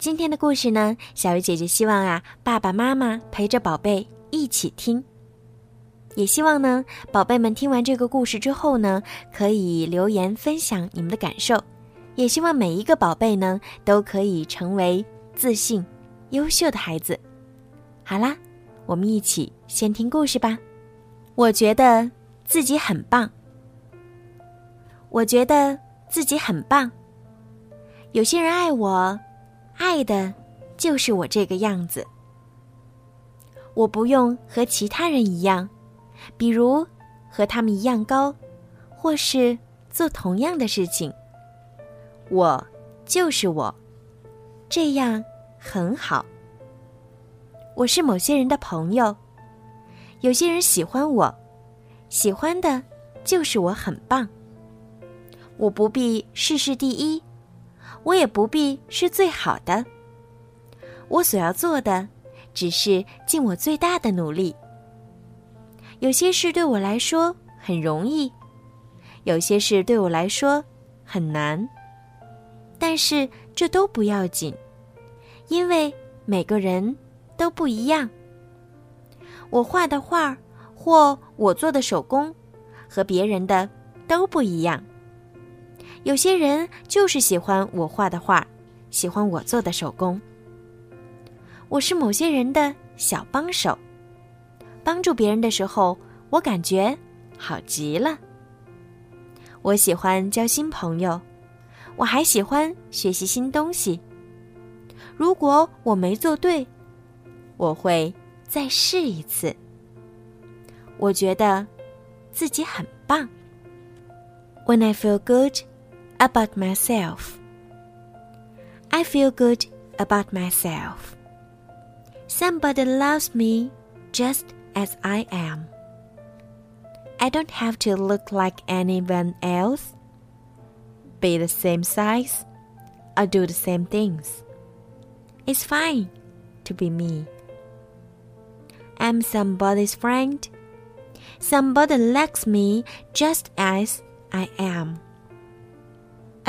今天的故事呢，小鱼姐姐希望啊，爸爸妈妈陪着宝贝一起听，也希望呢，宝贝们听完这个故事之后呢，可以留言分享你们的感受，也希望每一个宝贝呢，都可以成为自信、优秀的孩子。好啦，我们一起先听故事吧。我觉得自己很棒，我觉得自己很棒。有些人爱我。爱的，就是我这个样子。我不用和其他人一样，比如和他们一样高，或是做同样的事情。我就是我，这样很好。我是某些人的朋友，有些人喜欢我，喜欢的就是我很棒。我不必事事第一。我也不必是最好的。我所要做的，只是尽我最大的努力。有些事对我来说很容易，有些事对我来说很难。但是这都不要紧，因为每个人都不一样。我画的画或我做的手工，和别人的都不一样。有些人就是喜欢我画的画，喜欢我做的手工。我是某些人的小帮手，帮助别人的时候，我感觉好极了。我喜欢交新朋友，我还喜欢学习新东西。如果我没做对，我会再试一次。我觉得自己很棒。When I feel good. About myself. I feel good about myself. Somebody loves me just as I am. I don't have to look like anyone else, be the same size, or do the same things. It's fine to be me. I'm somebody's friend. Somebody likes me just as I am.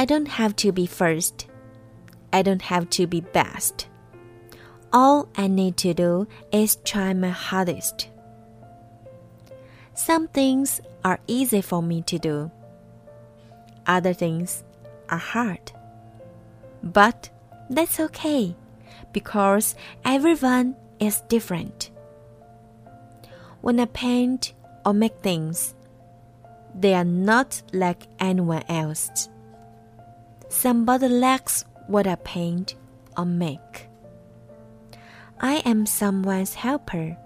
I don't have to be first. I don't have to be best. All I need to do is try my hardest. Some things are easy for me to do. Other things are hard. But that's okay because everyone is different. When I paint or make things, they are not like anyone else. Somebody likes what I paint or make. I am someone's helper.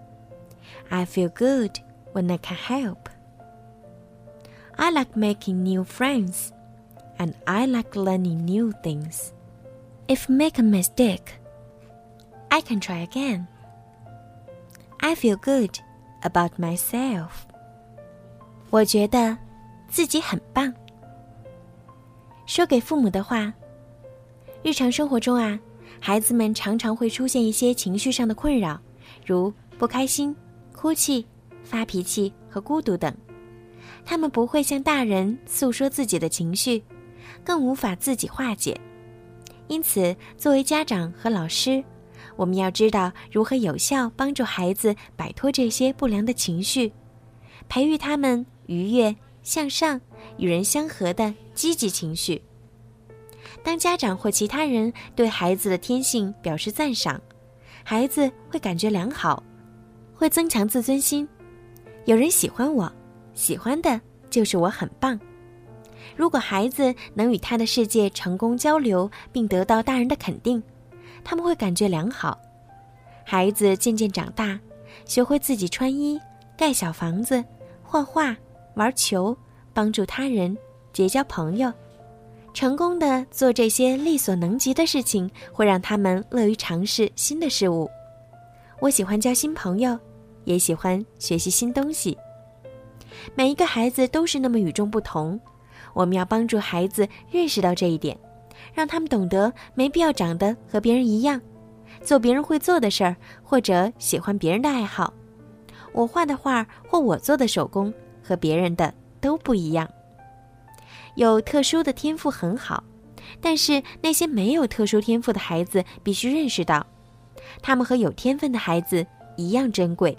I feel good when I can help. I like making new friends and I like learning new things. If make a mistake, I can try again. I feel good about myself. 我觉得自己很棒。 说给父母的话。日常生活中啊，孩子们常常会出现一些情绪上的困扰，如不开心、哭泣、发脾气和孤独等。他们不会向大人诉说自己的情绪，更无法自己化解。因此，作为家长和老师，我们要知道如何有效帮助孩子摆脱这些不良的情绪，培育他们愉悦、向上、与人相合的。积极情绪。当家长或其他人对孩子的天性表示赞赏，孩子会感觉良好，会增强自尊心。有人喜欢我，喜欢的就是我很棒。如果孩子能与他的世界成功交流，并得到大人的肯定，他们会感觉良好。孩子渐渐长大，学会自己穿衣、盖小房子、画画、玩球，帮助他人。结交朋友，成功的做这些力所能及的事情，会让他们乐于尝试新的事物。我喜欢交新朋友，也喜欢学习新东西。每一个孩子都是那么与众不同，我们要帮助孩子认识到这一点，让他们懂得没必要长得和别人一样，做别人会做的事儿，或者喜欢别人的爱好。我画的画或我做的手工和别人的都不一样。有特殊的天赋很好，但是那些没有特殊天赋的孩子必须认识到，他们和有天分的孩子一样珍贵。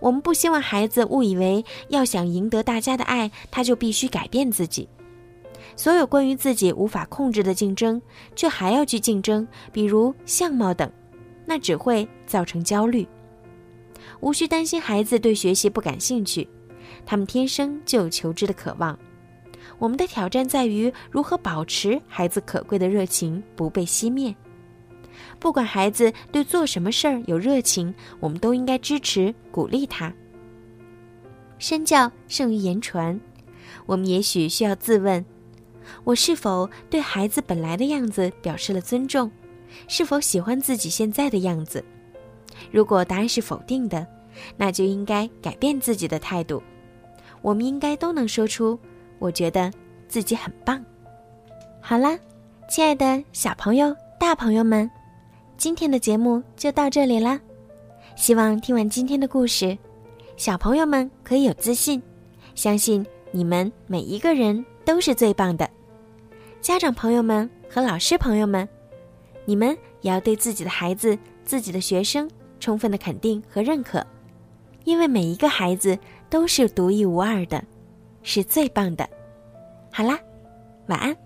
我们不希望孩子误以为要想赢得大家的爱，他就必须改变自己。所有关于自己无法控制的竞争，却还要去竞争，比如相貌等，那只会造成焦虑。无需担心孩子对学习不感兴趣，他们天生就有求知的渴望。我们的挑战在于如何保持孩子可贵的热情不被熄灭。不管孩子对做什么事儿有热情，我们都应该支持鼓励他。身教胜于言传，我们也许需要自问：我是否对孩子本来的样子表示了尊重？是否喜欢自己现在的样子？如果答案是否定的，那就应该改变自己的态度。我们应该都能说出：“我觉得自己很棒。”好啦，亲爱的小朋友、大朋友们，今天的节目就到这里啦。希望听完今天的故事，小朋友们可以有自信，相信你们每一个人都是最棒的。家长朋友们和老师朋友们，你们也要对自己的孩子、自己的学生。充分的肯定和认可，因为每一个孩子都是独一无二的，是最棒的。好啦，晚安。